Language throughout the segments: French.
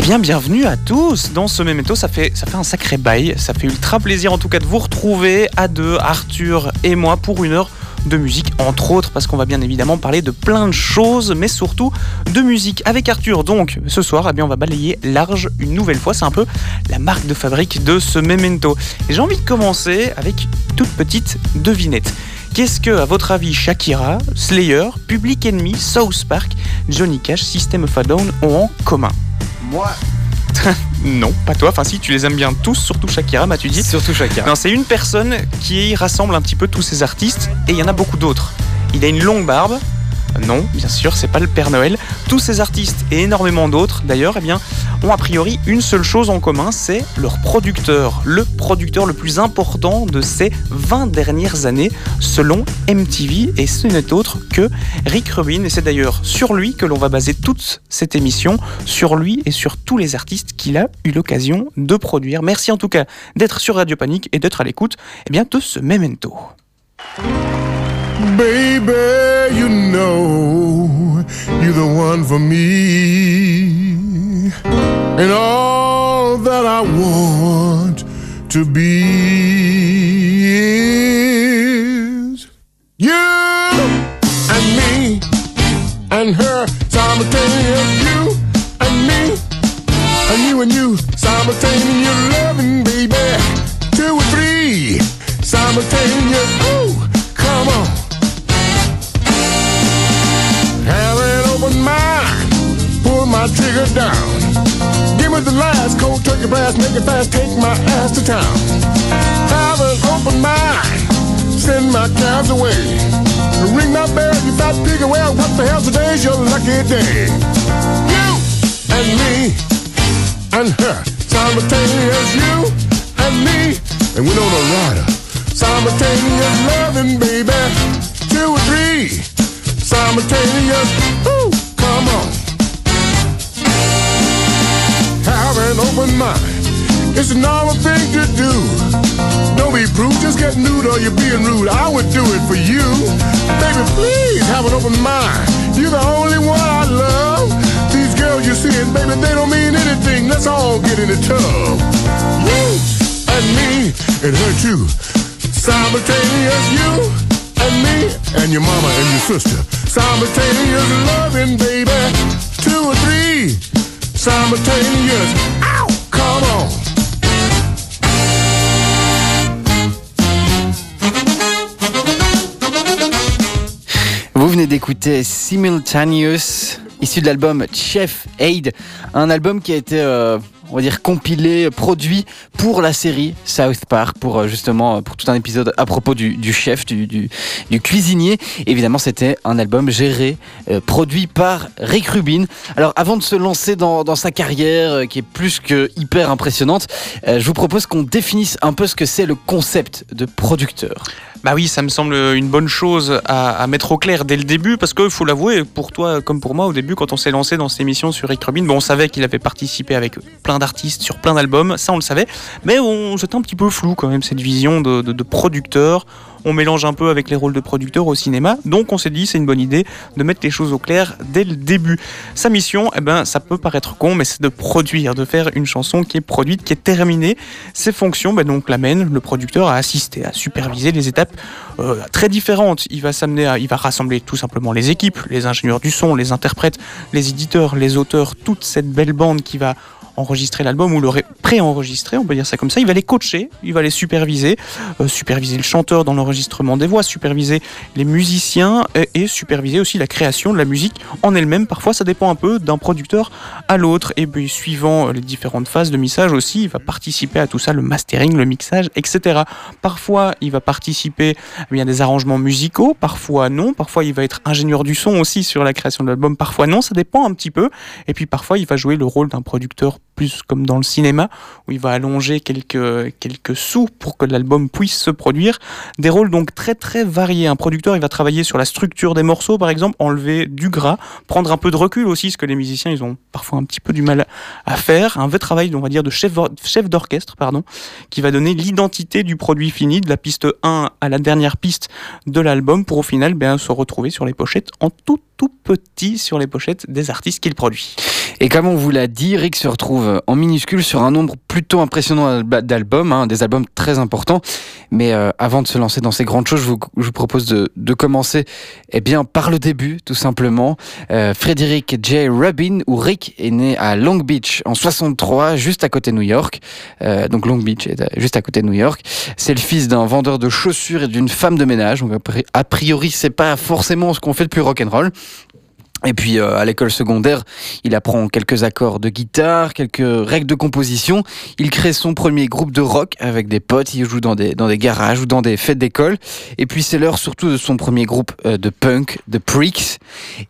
Eh bien, bienvenue à tous dans ce Memento. Ça fait, un sacré bail. Ça fait ultra plaisir en tout cas de vous retrouver à deux, Arthur et moi, pour une heure de musique, entre autres, parce qu'on va bien évidemment parler de plein de choses, mais surtout de musique. Avec Arthur, donc, ce soir, eh bien, on va balayer large une nouvelle fois. C'est un peu la marque de fabrique de ce Memento. Et j'ai envie de commencer avec toute petite devinette. Qu'est-ce que, à votre avis, Shakira, Slayer, Public Enemy, South Park, Johnny Cash, System of a Down ont en commun? Moi, Non, pas toi. Enfin, si, tu les aimes bien tous, surtout Shakira, m'as-tu dit surtout chacun. Non, c'est une personne qui rassemble un petit peu tous ces artistes et il y en a beaucoup d'autres. Il a une longue barbe. Non, bien sûr, c'est pas le Père Noël. Tous ces artistes et énormément d'autres, d'ailleurs, eh ont a priori une seule chose en commun, c'est leur producteur, le producteur le plus important de ces 20 dernières années, selon MTV, et ce n'est autre que Rick Rubin. Et c'est d'ailleurs sur lui que l'on va baser toute cette émission, sur lui et sur tous les artistes qu'il a eu l'occasion de produire. Merci en tout cas d'être sur Radio Panique et d'être à l'écoute eh de ce memento. Baby, you know you're the one for me. And all that I want to be is you and me and her simultaneous. You and me and you and you simultaneous turkey make it fast, take my ass to town. Have an open mind, send my cabs away. Ring my bell, you fat pig, well, what the hell today's your lucky day? You and me and her, simultaneous you and me, and we on a rider. Simultaneous loving, baby, two or three simultaneous. Ooh, come on. An open mind. It's a normal thing to do. Don't be rude, just get nude or you're being rude. I would do it for you. Baby, please have an open mind. You're the only one I love. These girls you're seeing, baby, they don't mean anything. Let's all get in the tub. You and me and her too. Simultaneous you and me and your mama and your sister. Simultaneous loving, baby. Two or three. Simultaneous. Ow! Come on. Vous venez d'écouter Simultaneous, issu de l'album Chef Aid, un album qui a été, euh, on va dire, compilé, produit pour la série South Park, pour euh, justement, euh, pour tout un épisode à propos du, chef, du, cuisinier. Évidemment, c'était un album géré, euh, produit par Rick Rubin. Alors, avant de se lancer dans, sa carrière, qui est plus que hyper impressionnante, je vous propose qu'on définisse un peu ce que c'est le concept de producteur. Bah oui, ça me semble une bonne chose à, mettre au clair dès le début, parce qu'il faut l'avouer, pour toi comme pour moi, au début, quand on s'est lancé dans cette émission sur Rick Rubin, on savait qu'il avait participé avec plein d'artistes sur plein d'albums, ça on le savait, mais on c'était un petit peu flou quand même, cette vision de producteur. On mélange un peu avec les rôles de producteur au cinéma, donc on s'est dit c'est une bonne idée de mettre les choses au clair dès le début. Sa mission, eh ben, ça peut paraître con, mais c'est de produire, de faire une chanson qui est produite, qui est terminée. Ses fonctions, ben, donc l'amènent le producteur à assister, à superviser les étapes euh, très différentes. Il va rassembler tout simplement les équipes, les ingénieurs du son, les interprètes, les éditeurs, les auteurs, toute cette belle bande qui va enregistrer l'album ou le ré- pré-enregistrer, on peut dire ça comme ça. Il va les coacher, il va les superviser, euh, superviser le chanteur dans l'enregistrement des voix, superviser les musiciens et, superviser aussi la création de la musique en elle-même. Parfois, ça dépend un peu d'un producteur à l'autre. Et puis, suivant euh, les différentes phases de mixage aussi, il va participer à tout ça, le mastering, le mixage, etc. Parfois, il va participer eh à des arrangements musicaux, parfois non. Parfois, il va être ingénieur du son aussi sur la création de l'album, parfois non. Ça dépend un petit peu. Et puis, parfois, il va jouer le rôle d'un producteur plus comme dans le cinéma, où il va allonger quelques, quelques sous pour que l'album puisse se produire. Des rôles donc très très variés. Un producteur, il va travailler sur la structure des morceaux, par exemple, enlever du gras, prendre un peu de recul aussi, ce que les musiciens, ils ont parfois un petit peu du mal à faire. Un vrai travail, on va dire, de chef, chef d'orchestre, pardon, qui va donner l'identité du produit fini, de la piste 1 à la dernière piste de l'album, pour au final ben, se retrouver sur les pochettes en tout tout petit sur les pochettes des artistes qu'il produit. Et comme on vous l'a dit, Rick se retrouve en minuscule sur un nombre plutôt impressionnant d'albums, hein, des albums très importants. Mais euh, avant de se lancer dans ces grandes choses, je vous, je vous propose de, de, commencer eh bien, par le début, tout simplement. Euh, Frédéric J. Rubin, où Rick est né à Long Beach en 63, juste à côté de New York. Euh, donc Long Beach est juste à côté de New York. C'est le fils d'un vendeur de chaussures et d'une femme de ménage. Donc a priori, c'est pas forcément ce qu'on fait le plus rock'n'roll. Et puis euh, à l'école secondaire, il apprend quelques accords de guitare, quelques règles de composition. Il crée son premier groupe de rock avec des potes. Il joue dans des dans des garages ou dans des fêtes d'école. Et puis c'est l'heure surtout de son premier groupe euh, de punk, The Pricks.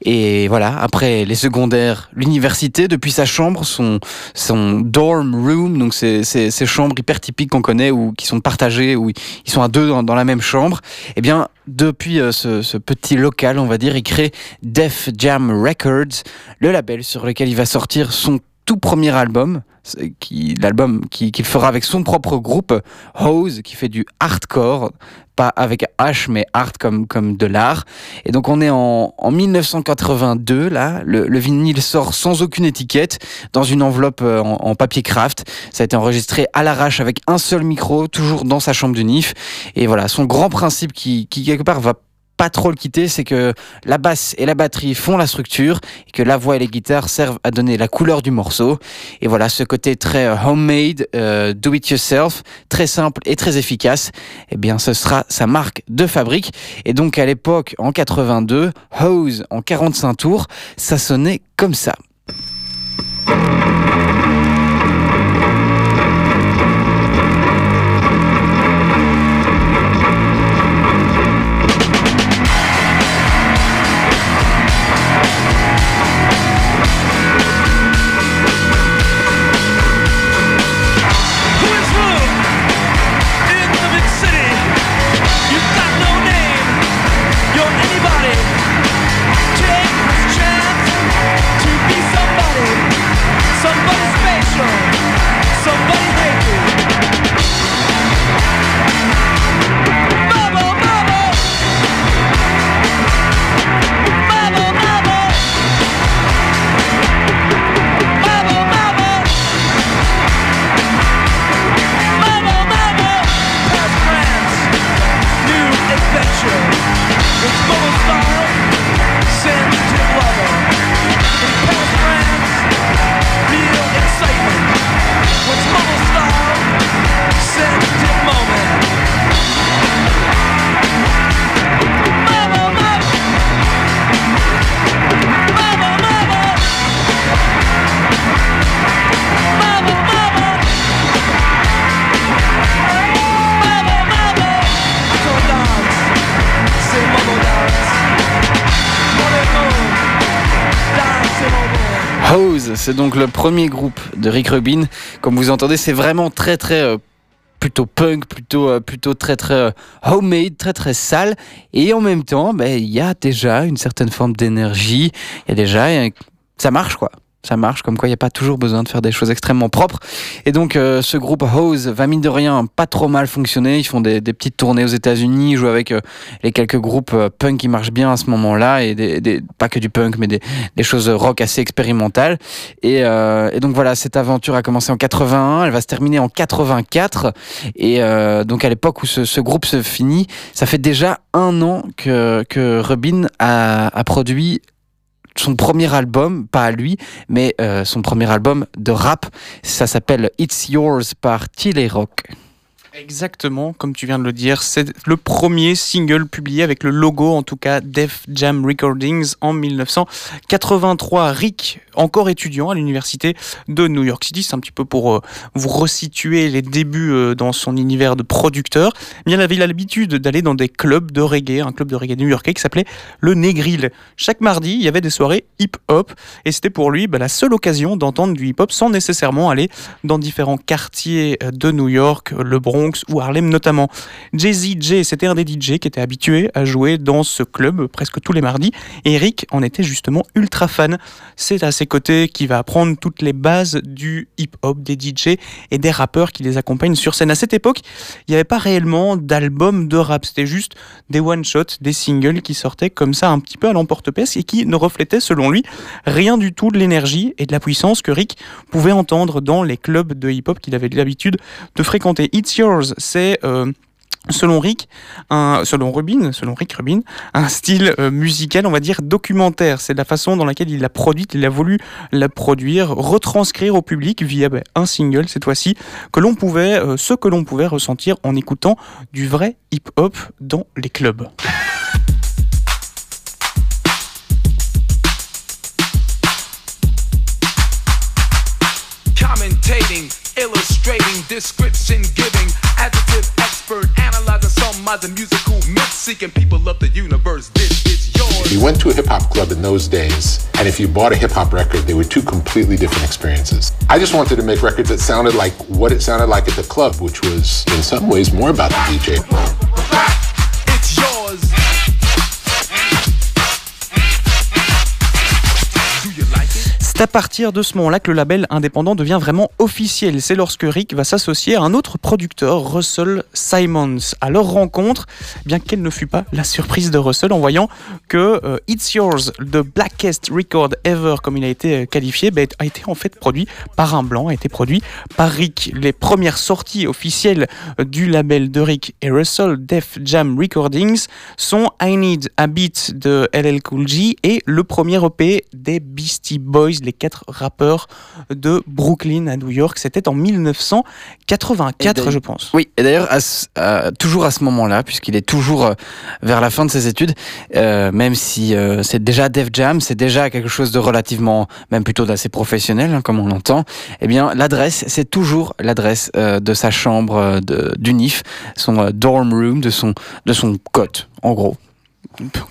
Et voilà, après les secondaires, l'université, depuis sa chambre, son son dorm room, donc ces ces, ces chambres hyper typiques qu'on connaît ou qui sont partagées où ils sont à deux dans, dans la même chambre. Eh bien depuis euh, ce, ce petit local, on va dire, il crée Def Jam Records, le label sur lequel il va sortir son tout premier album, qui, l'album qu'il fera avec son propre groupe, Hose, qui fait du hardcore, pas avec H, mais art comme, comme de l'art. Et donc on est en, en 1982, là, le, le, vinyle sort sans aucune étiquette, dans une enveloppe en, en papier craft. Ça a été enregistré à l'arrache avec un seul micro, toujours dans sa chambre de NIF. Et voilà, son grand principe qui quelque part va pas trop le quitter, c'est que la basse et la batterie font la structure et que la voix et les guitares servent à donner la couleur du morceau. Et voilà, ce côté très homemade, euh, do it yourself, très simple et très efficace, eh bien ce sera sa marque de fabrique. Et donc à l'époque, en 82, Hose en 45 tours, ça sonnait comme ça. C'est donc le premier groupe de Rick Rubin. Comme vous entendez, c'est vraiment très très euh, plutôt punk, plutôt euh, plutôt très très euh, homemade, très très sale. Et en même temps, ben, il y a déjà une certaine forme d'énergie. Il y a déjà ça marche quoi ça marche, comme quoi il n'y a pas toujours besoin de faire des choses extrêmement propres. Et donc euh, ce groupe Hose va mine de rien pas trop mal fonctionner. Ils font des, des petites tournées aux États-Unis, jouent avec euh, les quelques groupes euh, punk qui marchent bien à ce moment-là, et des, des, pas que du punk, mais des, des choses rock assez expérimentales. Et, et, donc voilà, cette aventure a commencé en 81, elle va se terminer en 84. Et donc à l'époque où ce, ce, groupe se finit, ça fait déjà un an que, que Rubin a, a produit son premier album, pas à lui, mais euh, son premier album de rap. Ça s'appelle It's Yours par Tilly Rock. Exactement, comme tu viens de le dire, c'est le premier single publié avec le logo, en tout cas Def Jam Recordings en 1983. Rick, encore étudiant à l'université de New York City, c'est un petit peu pour euh, vous resituer les débuts euh, dans son univers de producteur. Eh il avait l'habitude d'aller dans des clubs de reggae, un club de reggae new-yorkais qui s'appelait le Negril. Chaque mardi, il y avait des soirées hip-hop et c'était pour lui bah, la seule occasion d'entendre du hip-hop sans nécessairement aller dans différents quartiers euh, de New York, le Bronx ou Harlem notamment. Jay-Z c'était un des DJ qui était habitué à jouer dans ce club presque tous les mardis et Eric en était justement ultra fan. C'est à ses côtés qu'il va apprendre toutes les bases du hip-hop, des DJ et des rappeurs qui les accompagnent sur scène. À cette époque, il n'y avait pas réellement d'album de rap, c'était juste des one-shots, des singles qui sortaient comme ça un petit peu à l'emporte-pièce et qui ne reflétaient selon lui rien du tout de l'énergie et de la puissance que Rick pouvait entendre dans les clubs de hip-hop qu'il avait l'habitude de fréquenter. It's C'est euh, Selon Rick, un, selon Rubin, selon Rick Rubin, un style euh, musical, on va dire documentaire. C'est la façon dans laquelle il l'a produite, il a voulu la produire, retranscrire au public via ben, un single cette fois-ci, que l'on pouvait, euh, ce que l'on pouvait ressentir en écoutant du vrai hip-hop dans les clubs. Illustrating, description the musical myth seeking people of the universe. This is yours. You went to a hip hop club in those days, and if you bought a hip hop record, they were two completely different experiences. I just wanted to make records that sounded like what it sounded like at the club, which was in some ways more about the DJ. It's yours. C'est à partir de ce moment-là que le label indépendant devient vraiment officiel. C'est lorsque Rick va s'associer à un autre producteur, Russell Simons. À leur rencontre, eh bien quelle ne fut pas la surprise de Russell en voyant que euh, It's Yours, the blackest record ever, comme il a été euh, qualifié, ben, a été en fait produit par un blanc, a été produit par Rick. Les premières sorties officielles euh, du label de Rick et Russell, Def Jam Recordings, sont I Need a Beat de LL Cool J et le premier EP des Beastie Boys, quatre rappeurs de Brooklyn à New York. C'était en 1984, Et je pense. Oui, et d'ailleurs, toujours à ce moment-là, puisqu'il est toujours euh, vers la fin de ses études, euh, même si euh, c'est déjà Def Jam, c'est déjà quelque chose de relativement, même plutôt d'assez professionnel, hein, comme on l'entend, eh bien, l'adresse, c'est toujours l'adresse de sa chambre de, du NIF, son dorm room, de son, de son cote, en gros.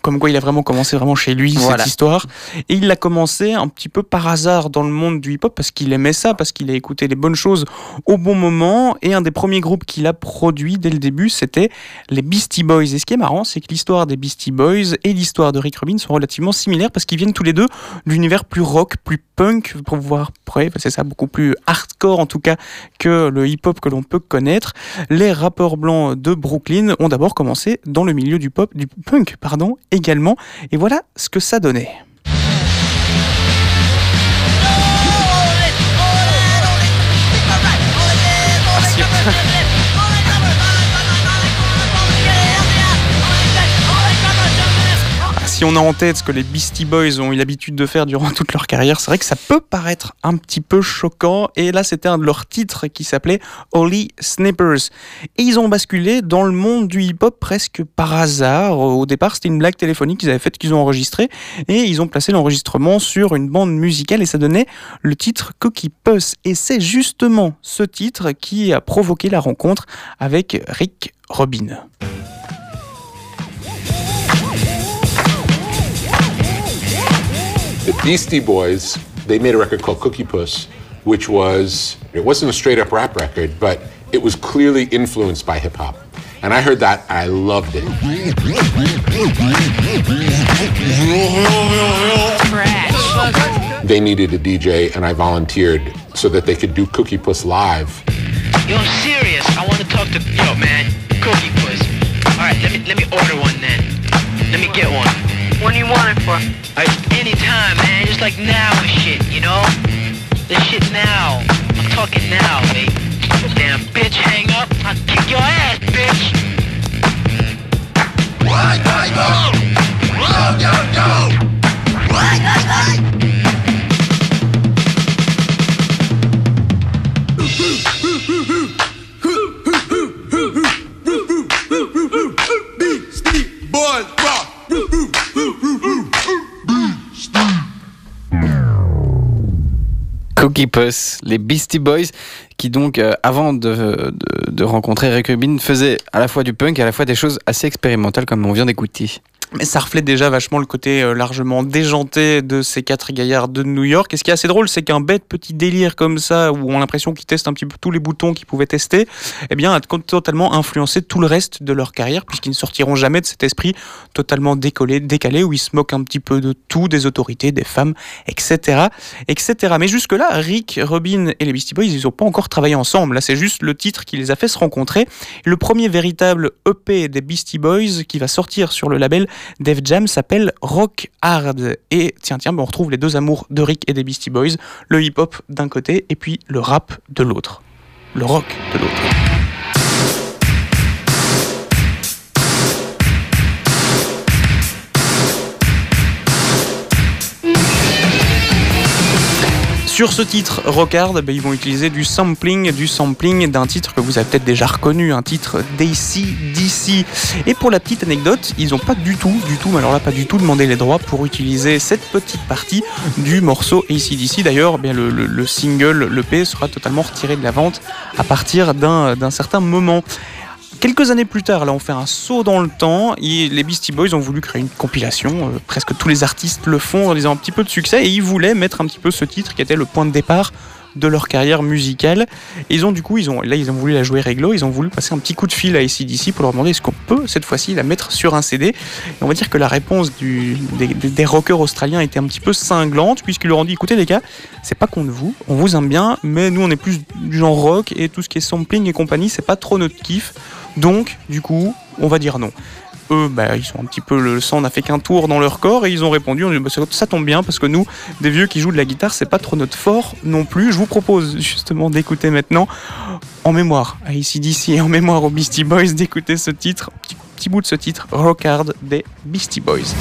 Comme quoi il a vraiment commencé vraiment chez lui Voilà. cette histoire. Et il l'a commencé un petit peu par hasard dans le monde du hip-hop parce qu'il aimait ça, parce qu'il a écouté les bonnes choses au bon moment. Et un des premiers groupes qu'il a produit dès le début, c'était les Beastie Boys. Et ce qui est marrant, c'est que l'histoire des Beastie Boys et l'histoire de Rick Rubin sont relativement similaires parce qu'ils viennent tous les deux de l'univers plus rock, plus punk, pour voir près, c'est ça, beaucoup plus hardcore en tout cas que le hip-hop que l'on peut connaître. Les rappeurs blancs de Brooklyn ont d'abord commencé dans le milieu du pop, du punk, pardon, également. Et voilà ce que ça donnait. Si on a en tête ce que les Beastie Boys ont eu l'habitude de faire durant toute leur carrière, c'est vrai que ça peut paraître un petit peu choquant. Et là, c'était un de leurs titres qui s'appelait Holy Snippers. Et ils ont basculé dans le monde du hip-hop presque par hasard. Au départ, c'était une blague téléphonique qu'ils avaient faite, qu'ils ont enregistrée. Et ils ont placé l'enregistrement sur une bande musicale et ça donnait le titre Cookie Puss. Et c'est justement ce titre qui a provoqué la rencontre avec Rick Rubin. The Beastie Boys, they made a record called Cookie Puss, which was, it wasn't a straight up rap record, but it was clearly influenced by hip hop. And I heard that, I loved it. They needed a DJ, and I volunteered so that they could do Cookie Puss live. Yo, I'm serious. I want to talk to yo, man. Cookie puss. All right, let me let me order one then. Let me get one. What do you want it for? any time, man. Just like now and shit, you know? This shit now. I'm talking now, baby. Damn bitch, hang up. I'll kick your ass, bitch. Why, why, why? No, no, no. Why, why, why? Boys rock. Cookie Puss, les Beastie Boys, qui donc, euh, avant de, de, de rencontrer Rick Rubin, faisaient à la fois du punk et à la fois des choses assez expérimentales comme on vient d'écouter. Mais ça reflète déjà vachement le côté euh, largement déjanté de ces quatre gaillards de New York. Et ce qui est assez drôle, c'est qu'un bête petit délire comme ça, où on a l'impression qu'ils testent un petit peu tous les boutons qu'ils pouvaient tester, eh bien, a totalement influencé tout le reste de leur carrière, puisqu'ils ne sortiront jamais de cet esprit totalement décollé, décalé, où ils se moquent un petit peu de tout, des autorités, des femmes, etc., etc. Mais jusque-là, Rick, Robin et les Beastie Boys, ils n'ont pas encore travaillé ensemble. Là, c'est juste le titre qui les a fait se rencontrer. Le premier véritable EP des Beastie Boys qui va sortir sur le label Def Jam s'appelle Rock Hard. Et tiens, tiens, on retrouve les deux amours de Rick et des Beastie Boys, le hip-hop d'un côté et puis le rap de l'autre. Le rock de l'autre. Sur ce titre Rockard, ben, ils vont utiliser du sampling, du sampling d'un titre que vous avez peut-être déjà reconnu, un titre d'ACDC. Et pour la petite anecdote, ils n'ont pas du tout, du tout, mais alors là pas du tout demandé les droits pour utiliser cette petite partie du morceau ACDC. D'ailleurs, le, le single, le P sera totalement retiré de la vente à partir d'un certain moment. Quelques années plus tard, là, on fait un saut dans le temps. Et les Beastie Boys ont voulu créer une compilation. Euh, presque tous les artistes le font en disant un petit peu de succès. Et ils voulaient mettre un petit peu ce titre qui était le point de départ de leur carrière musicale. Et ils ont du coup, ils ont, là, ils ont voulu la jouer réglo. Ils ont voulu passer un petit coup de fil à ACDC pour leur demander est-ce qu'on peut cette fois-ci la mettre sur un CD. Et on va dire que la réponse des, des rockers australiens était un petit peu cinglante puisqu'ils leur ont dit écoutez les gars, c'est pas contre vous, on vous aime bien, mais nous on est plus du genre rock et tout ce qui est sampling et compagnie, c'est pas trop notre kiff. Donc, du coup, on va dire non. Eux, bah, ils sont un petit peu le sang n'a fait qu'un tour dans leur corps et ils ont répondu on dit, bah, ça tombe bien parce que nous, des vieux qui jouent de la guitare, c'est pas trop notre fort non plus. Je vous propose justement d'écouter maintenant, en mémoire à ACDC et en mémoire aux Beastie Boys, d'écouter ce titre, petit, petit bout de ce titre, Rock Hard des Beastie Boys.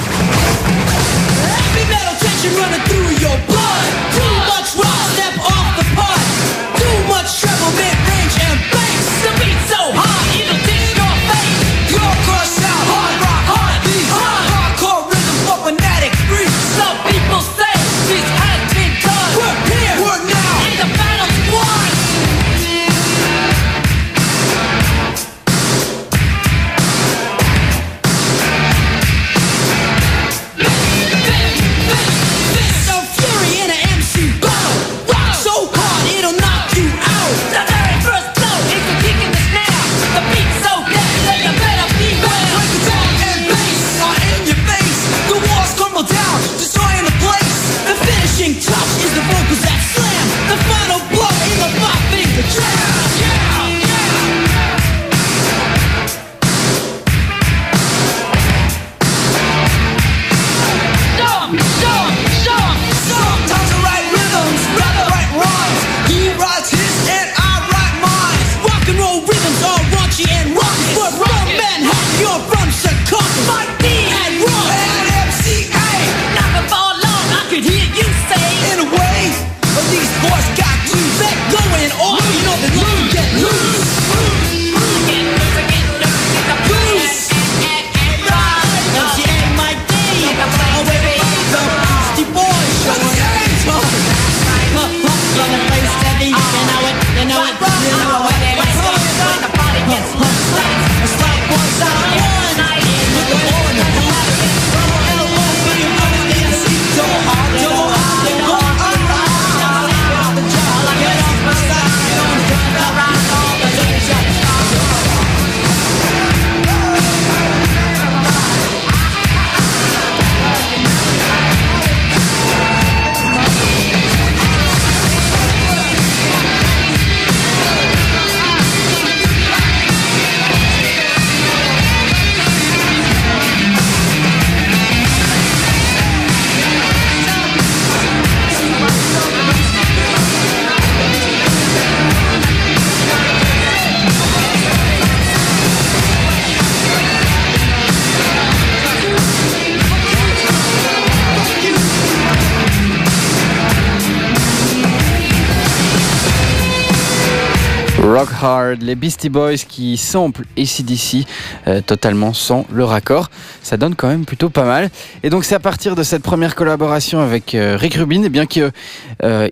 Hard, les Beastie Boys qui samplent ACDC euh, totalement sans le raccord. Ça donne quand même plutôt pas mal. Et donc c'est à partir de cette première collaboration avec euh, Rick Rubin, et bien qu'ils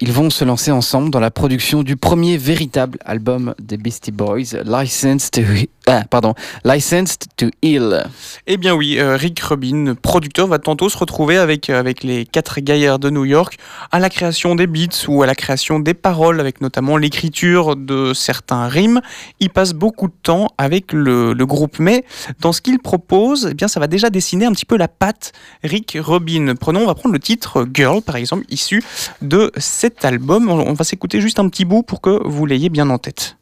ils vont se lancer ensemble dans la production du premier véritable album des Beastie Boys, Licensed to, ah, pardon, Licensed to Heal. Eh bien oui, Rick Rubin, producteur, va tantôt se retrouver avec, avec les quatre gaillards de New York à la création des beats ou à la création des paroles, avec notamment l'écriture de certains rimes. Il passe beaucoup de temps avec le, groupe, mais dans ce qu'il propose, eh bien, ça va déjà dessiner un petit peu la patte Rick Rubin. Prenons, on va prendre le titre Girl, par exemple, issu de cet album. On va s'écouter juste un petit bout pour que vous l'ayez bien en tête.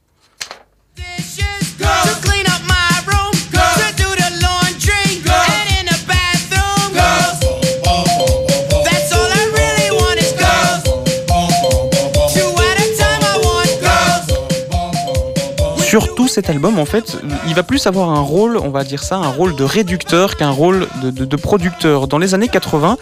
Surtout cet album, en fait, il va plus avoir un rôle, on va dire ça, un rôle de réducteur qu'un rôle de, producteur. Dans les années 80,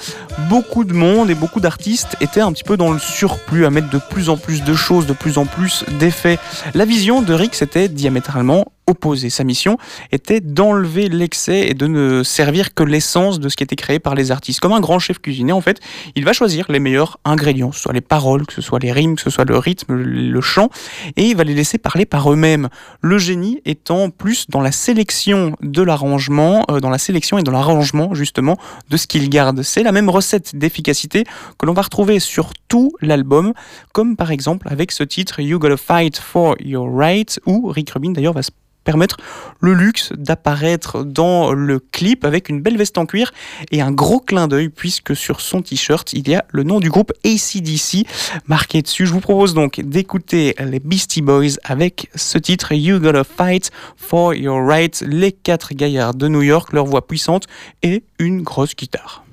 beaucoup de monde et beaucoup d'artistes étaient un petit peu dans le surplus, à mettre de plus en plus de choses, de plus en plus d'effets. La vision de Rick, c'était diamétralement opposé. Sa mission était d'enlever l'excès et de ne servir que l'essence de ce qui était créé par les artistes. Comme un grand chef cuisinier, en fait, il va choisir les meilleurs ingrédients, que ce soit les paroles, que ce soit les rimes, que ce soit le rythme, le chant, et il va les laisser parler par eux-mêmes. Le génie étant plus dans la sélection de l'arrangement, euh, dans la sélection et dans l'arrangement justement de ce qu'il garde. C'est la même recette d'efficacité que l'on va retrouver sur tout l'album, comme par exemple avec ce titre You Gotta Fight for Your Right, où Rick Rubin d'ailleurs va se permettre le luxe d'apparaître dans le clip avec une belle veste en cuir et un gros clin d'œil puisque sur son t-shirt il y a le nom du groupe ACDC marqué dessus. Je vous propose donc d'écouter les Beastie Boys avec ce titre You Gotta Fight for Your Right, les quatre gaillards de New York, leur voix puissante et une grosse guitare.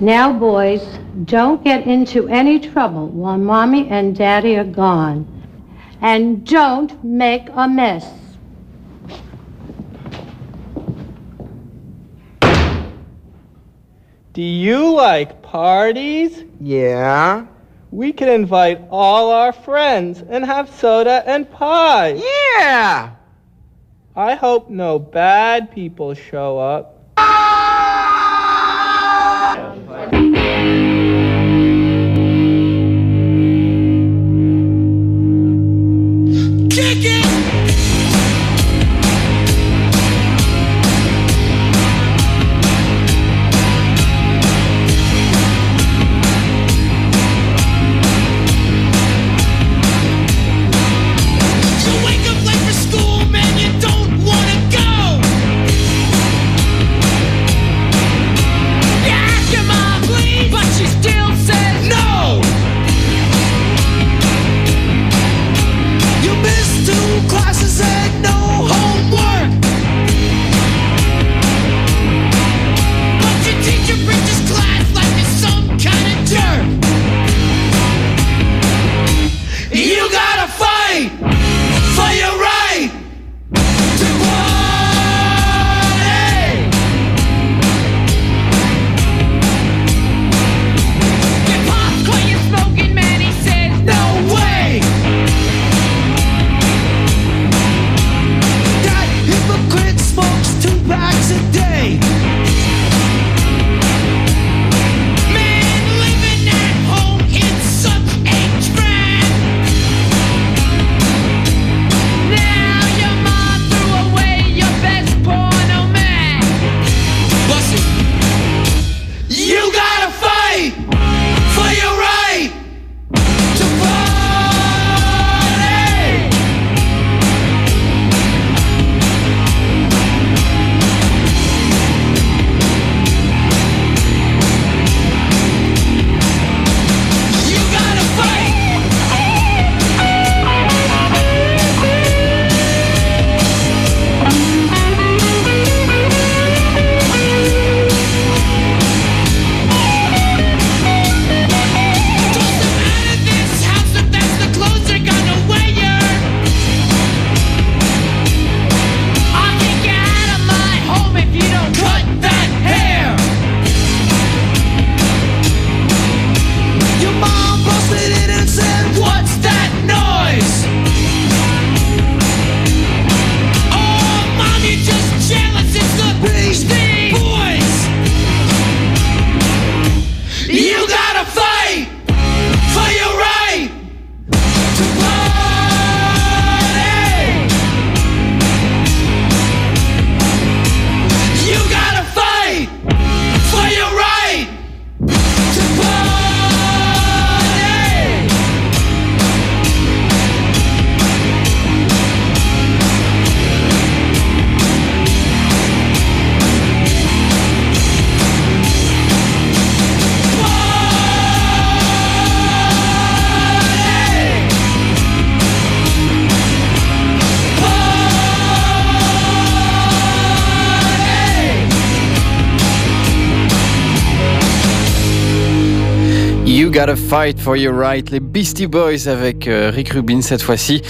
Now boys, don't get into any trouble while mommy and daddy are gone. And don't make a mess. Do you like parties? Yeah. We can invite all our friends and have soda and pie. Yeah. I hope no bad people show up. Chicken. Gotta Fight for Your Right, les Beastie Boys avec euh, Rick Rubin cette fois-ci.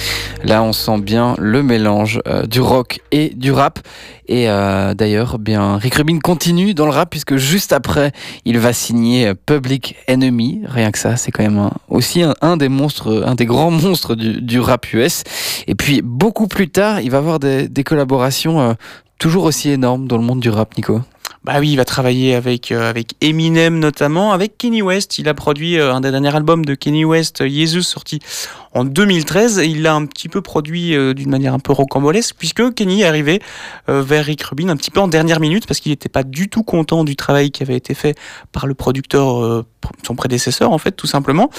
Là, on sent bien le mélange euh, du rock et du rap. Et euh, d'ailleurs, bien, Rick Rubin continue dans le rap puisque juste après, il va signer Public Enemy. Rien que ça, c'est quand même aussi un, des monstres, un des grands monstres du, rap US. Et puis beaucoup plus tard, il va avoir des, collaborations toujours aussi énormes dans le monde du rap, Nico. Bah oui, il va travailler avec, euh, Eminem notamment, avec Kenny West. Il a produit euh, un des derniers albums de Kenny West, euh, Jesus, sorti en 2013. Et il l'a un petit peu produit euh, d'une manière un peu rocambolesque, puisque Kenny est arrivé euh, vers Rick Rubin un petit peu en dernière minute, parce qu'il n'était pas du tout content du travail qui avait été fait par le producteur, euh, son prédécesseur en fait, tout simplement.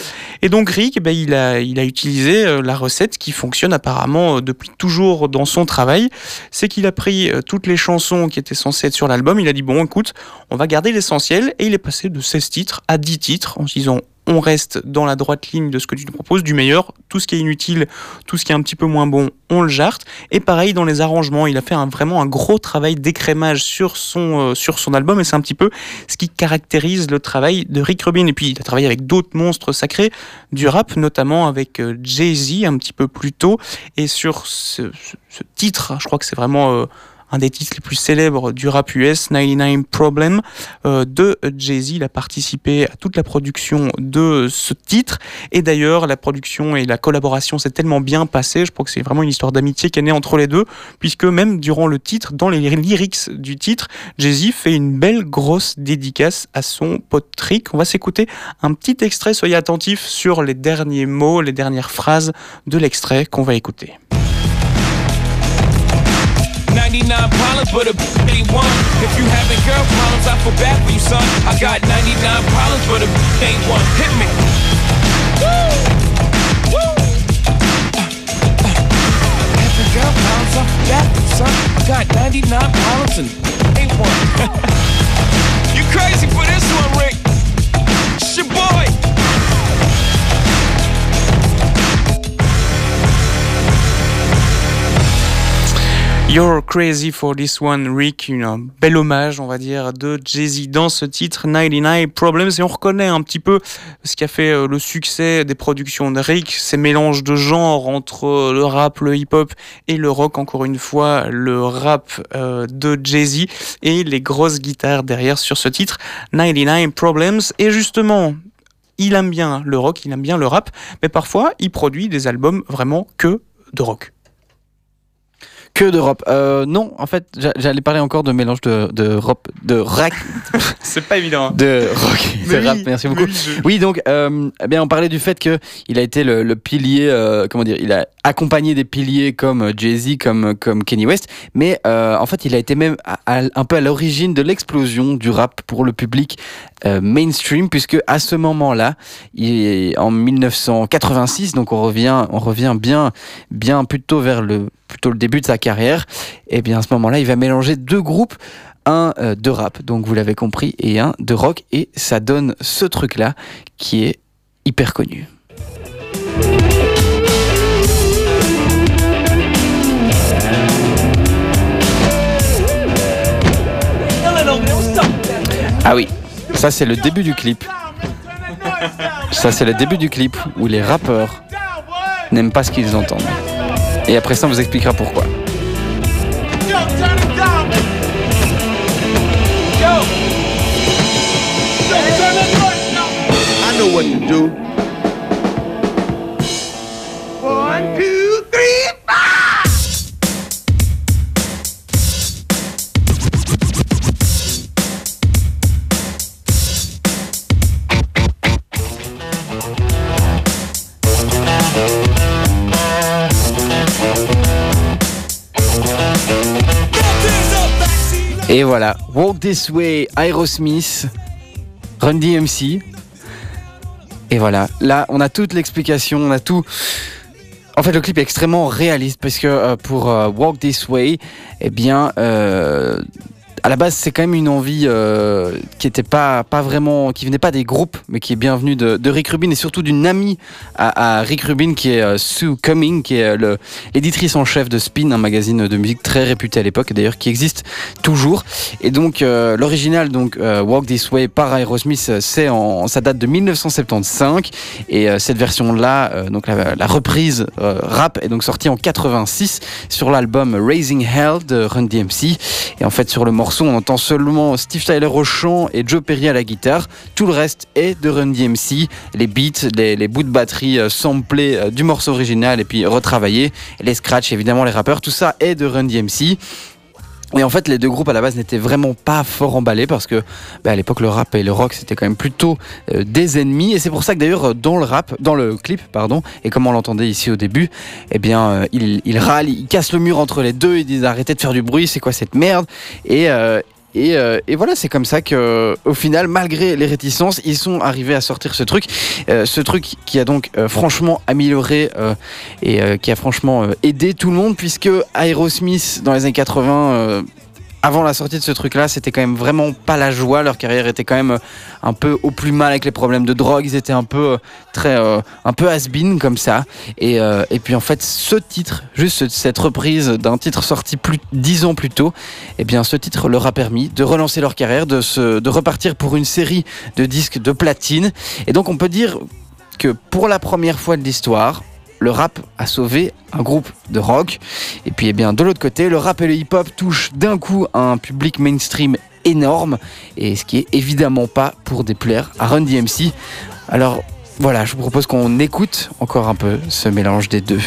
Et donc Rick, eh ben, il, a, il a utilisé la recette qui fonctionne apparemment depuis toujours dans son travail. C'est qu'il a pris toutes les chansons qui étaient censées être sur l'album, il a dit bon écoute, on va garder l'essentiel, et il est passé de 16 titres à 10 titres en se disant on reste dans la droite ligne de ce que tu nous proposes, du meilleur, tout ce qui est inutile, tout ce qui est un petit peu moins bon, on le jarte. Et pareil dans les arrangements, il a fait vraiment un gros travail d'écrémage sur son, euh, sur son album, et c'est un petit peu ce qui caractérise le travail de Rick Rubin. Et puis il a travaillé avec d'autres monstres sacrés du rap, notamment avec euh, Jay-Z un petit peu plus tôt. Et sur ce titre, je crois que c'est vraiment euh, un des titres les plus célèbres du rap US, 99 Problem, euh, de Jay-Z. Il a participé à toute la production de ce titre. Et d'ailleurs, la production et la collaboration s'est tellement bien passée. Je crois que c'est vraiment une histoire d'amitié qui est née entre les deux, puisque même durant le titre, dans les lyrics du titre, Jay-Z fait une belle grosse dédicace à son pote Rick. On va s'écouter un petit extrait. Soyez attentifs sur les derniers mots, les dernières phrases de l'extrait qu'on va écouter. 99 problems, but a ain't one. If you having girl problems, I feel bad for you, son. I got 99 problems, but a ain't one. Hit me. Woo! Woo! Having girl problems, I feel bad son. I got 99 problems and ain't one. you crazy for this one, Rick? It's your boy. You're crazy for this one, Rick. Une, un bel hommage, on va dire, de Jay-Z dans ce titre 99 Problems. Et on reconnaît un petit peu ce qui a fait euh, le succès des productions de Rick, ces mélanges de genres entre euh, le rap, le hip-hop et le rock. Encore une fois, le rap euh, de Jay-Z et les grosses guitares derrière sur ce titre 99 Problems. Et justement, il aime bien le rock, il aime bien le rap, mais parfois il produit des albums vraiment que de rock. Que d'Europe euh, Non, en fait, j'a- j'allais parler encore de mélange de, de, rap, de rack, C'est pas évident. hein. de rock, de Mais rap. oui, Merci beaucoup. oui, je- Oui, donc, euh, eh bien, on parlait du fait que il a été le, le pilier, euh, comment dire, il a accompagné des piliers comme euh, Jay-Z, comme comme Kanye West, mais euh, en fait, il a été même à- à- un peu à l'origine de l'explosion du rap pour le public euh, mainstream, puisque à ce moment-là, il est en 1986, donc on revient, on revient bien, bien plutôt vers le plutôt le début de sa carrière. Et bien à ce moment-là, il va mélanger deux groupes un euh, de rap, donc vous l'avez compris, et un de rock, et ça donne ce truc-là qui est hyper connu. Ah oui, ça c'est le début du clip. Ça c'est le début du clip où les rappeurs n'aiment pas ce qu'ils entendent. Et après ça on vous expliquera pourquoi. I know what to do. Et voilà, Walk This Way, Aerosmith, Run DMC. Et voilà, là on a toute l'explication, on a tout. En fait, le clip est extrêmement réaliste parce que euh, pour euh, Walk This Way, eh bien, euh, à la base, c'est quand même une envie euh, qui était pas pas vraiment, qui venait pas des groupes, mais qui est bien venue de, de Rick Rubin et surtout d'une amie à, à Rick Rubin qui est euh, Sue Cumming, qui est euh, l'éditrice en chef de Spin, un magazine de musique très réputé à l'époque, d'ailleurs qui existe toujours. Et donc euh, l'original, donc euh, Walk This Way par Aerosmith, c'est en, ça date de 1975 et cette version-là, euh, donc la, la reprise rap est donc sortie en 86 sur l'album Raising Hell de Run DMC. Et en fait, sur le morceau, on entend seulement Steve Tyler au chant et Joe Perry à la guitare. Tout le reste est de Run DMC. Les beats, les, bouts de batterie euh, samplés euh, du morceau original et puis retravaillés. Les scratchs, évidemment, les rappeurs, tout ça est de Run DMC. Et en fait, les deux groupes à la base n'étaient vraiment pas fort emballés parce que bah, à l'époque, le rap et le rock c'était quand même plutôt euh, des ennemis. Et c'est pour ça que d'ailleurs, euh, dans le rap, dans le clip, pardon, et comme on l'entendait ici au début, eh bien, euh, ils, râlent, ils cassent le mur entre les deux, ils disent arrêtez de faire du bruit, c'est quoi cette merde? Et et, euh, et voilà, c'est comme ça que, au final, malgré les réticences, ils sont arrivés à sortir ce truc, Euh, ce truc qui a donc euh, franchement amélioré euh, et euh, qui a franchement euh, aidé tout le monde, puisque Aerosmith dans les années 80. Avant la sortie de ce truc-là, c'était quand même vraiment pas la joie. Leur carrière était quand même euh, un peu au plus mal avec les problèmes de drogue. Ils étaient un peu euh, très, euh, un peu has-been comme ça. Et, et puis en fait, ce titre, juste cette reprise d'un titre sorti plus dix ans plus tôt, eh bien, ce titre leur a permis de relancer leur carrière, de se, de repartir pour une série de disques de platine. Et donc, on peut dire que pour la première fois de l'histoire, le rap a sauvé un groupe de rock. Et puis, eh bien, de l'autre côté, le rap et le hip-hop touchent d'un coup un public mainstream énorme. Et ce qui est évidemment pas pour déplaire à Run DMC. Alors, voilà, je vous propose qu'on écoute encore un peu ce mélange des deux.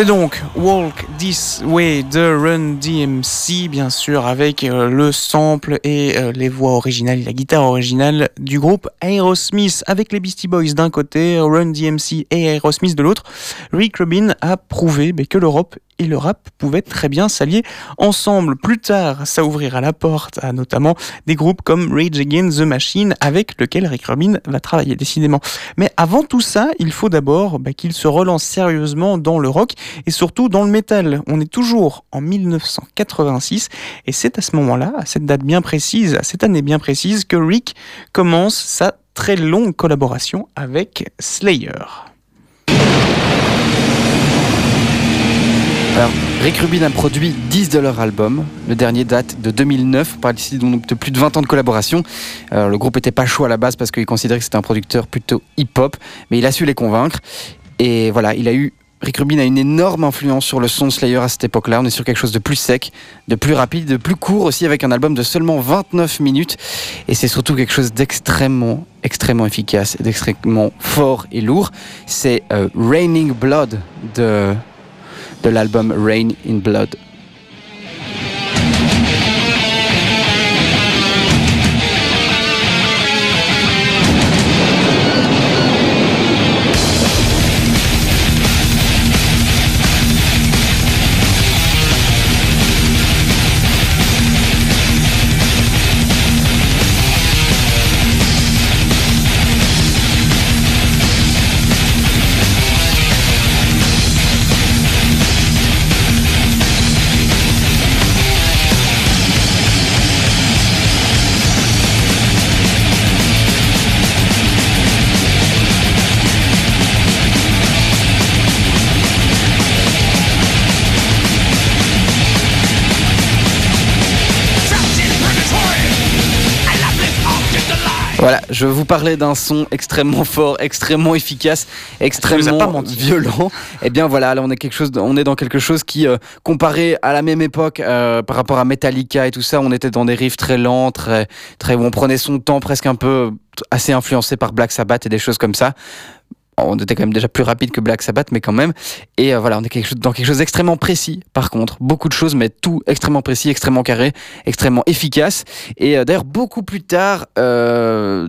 C'est donc Walk This Way de Run DMC, bien sûr, avec euh, le sample et euh, les voix originales la guitare originale du groupe Aerosmith, avec les Beastie Boys d'un côté, Run DMC et Aerosmith de l'autre. Rick Rubin a prouvé mais, que l'Europe et le rap pouvaient très bien s'allier ensemble. Plus tard, ça ouvrira la porte à notamment des groupes comme Rage Against the Machine, avec lequel Rick Rubin va travailler décidément. Mais avant tout ça, il faut d'abord bah, qu'il se relance sérieusement dans le rock et surtout dans le métal. On est toujours en 1986 et c'est à ce moment-là, à cette date bien précise, à cette année bien précise, que Rick commence sa très longue collaboration avec Slayer. Rick Rubin a produit 10 de leurs albums. Le dernier date de 2009. On parle ici donc de plus de 20 ans de collaboration. Alors, le groupe était pas chaud à la base parce qu'il considérait que c'était un producteur plutôt hip-hop, mais il a su les convaincre. Et voilà, il a eu. Rick Rubin a une énorme influence sur le son Slayer à cette époque-là. On est sur quelque chose de plus sec, de plus rapide, de plus court aussi, avec un album de seulement 29 minutes. Et c'est surtout quelque chose d'extrêmement, extrêmement efficace, d'extrêmement fort et lourd. C'est euh, Raining Blood de l'album Rain in Blood. Je vous parlais d'un son extrêmement fort, extrêmement efficace, extrêmement violent. Et bien voilà, là on est quelque chose, on est dans quelque chose qui, euh, comparé à la même époque, euh, par rapport à Metallica et tout ça, on était dans des riffs très lents, très, très où on prenait son temps, presque un peu assez influencé par Black Sabbath et des choses comme ça on était quand même déjà plus rapide que Black Sabbath, mais quand même. Et euh, voilà, on est dans quelque chose d'extrêmement précis, par contre. Beaucoup de choses, mais tout extrêmement précis, extrêmement carré, extrêmement efficace. Et euh, d'ailleurs, beaucoup plus tard, euh,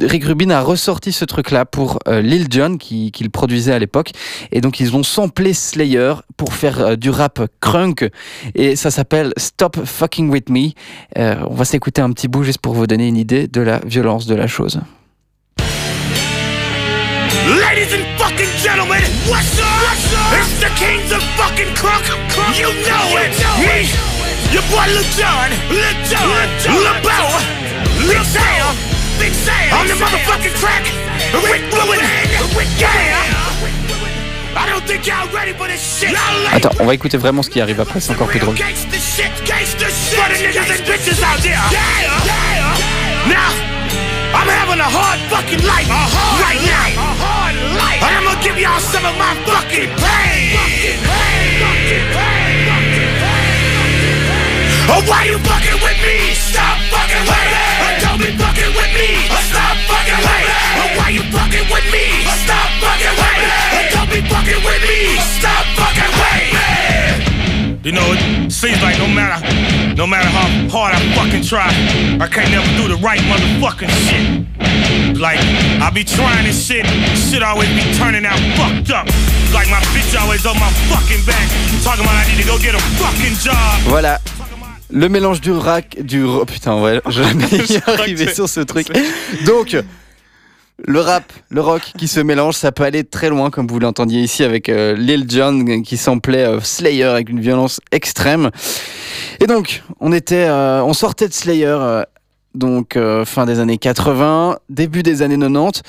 Rick Rubin a ressorti ce truc-là pour Lil Jon, qu'il qui produisait à l'époque. Et donc, ils ont samplé Slayer pour faire du rap crunk. Et ça s'appelle Stop Fucking With Me. on va s'écouter un petit bout juste pour vous donner une idée de la violence de la chose. Ladies and fucking gentlemen, what's up? What's up? It's the kings of fucking crunk. You know it. Me, your boy Lil Jon, Lil Jon, Lil Bo, Big Sam, Big Sam. On the motherfucking track, Rick Ruin. Yeah. I don't think y'all ready for this shit. Attends, on va écouter vraiment ce qui arrive après, c'est encore plus drôle. Now. I'm having a hard fucking life hard right life. now. A hard life. And I'm gonna give y'all some of my fucking pain. Fucking pain. Fucking pain. Oh, why you fucking with me? Stop fucking with me. Oh, don't be fucking with me. Oh, stop fucking with me. Oh, why you fucking with me? Oh, stop fucking with me. Oh, don't be fucking with me. Stop fucking with me. You know, it seems like no matter, no matter how hard I fucking try, I can't never do the right motherfucking shit. Like, I be trying this shit, shit always be turning out fucked up. Like my bitch always on my fucking back, talking about I need to go get a fucking job. Voilà. Le mélange du rack, du... Oh putain, ouais, je vais y arriver sur ce truc. Donc, le rap, le rock qui se mélange, ça peut aller très loin, comme vous l'entendiez ici avec euh, Lil Jon qui semblait euh, Slayer avec une violence extrême. Et donc, on était, euh, on sortait de Slayer, donc fin des années 80, début des années 90.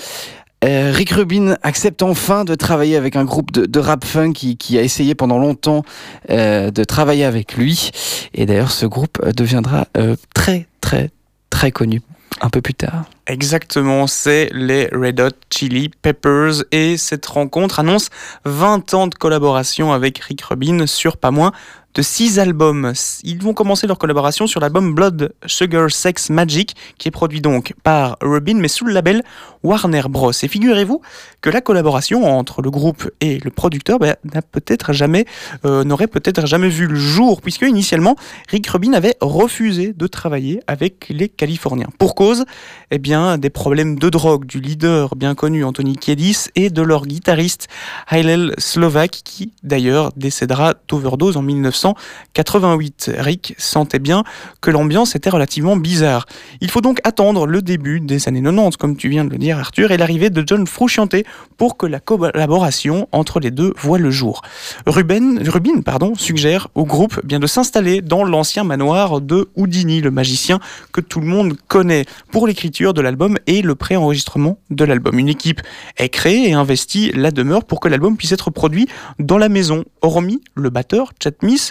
Rick Rubin accepte enfin de travailler avec un groupe de, rap funk qui, qui, a essayé pendant longtemps de travailler avec lui. Et d'ailleurs, ce groupe deviendra très, très, très connu un peu plus tard. Exactement, c'est les Red Hot Chili Peppers et cette rencontre annonce 20 ans de collaboration avec Rick Rubin sur pas moins de six albums. Ils vont commencer leur collaboration sur l'album Blood Sugar Sex Magic, qui est produit donc par Rubin, mais sous le label Warner Bros. Et figurez-vous que la collaboration entre le groupe et le producteur bah, n'a peut-être jamais, euh, n'aurait peut-être jamais vu le jour, puisque initialement Rick Rubin avait refusé de travailler avec les Californiens. Pour cause, eh bien, des problèmes de drogue du leader bien connu Anthony Kiedis et de leur guitariste Hillel Slovak, qui d'ailleurs décédera d'overdose en 1900. 1988. Rick sentait bien que l'ambiance était relativement bizarre. Il faut donc attendre le début des années 90, comme tu viens de le dire Arthur, et l'arrivée de John Frusciante pour que la collaboration entre les deux voit le jour. Ruben, Rubin pardon, suggère au groupe bien de s'installer dans l'ancien manoir de Houdini, le magicien que tout le monde connaît, pour l'écriture de l'album et le pré-enregistrement de l'album. Une équipe est créée et investit la demeure pour que l'album puisse être produit dans la maison, hormis le batteur Chad Smith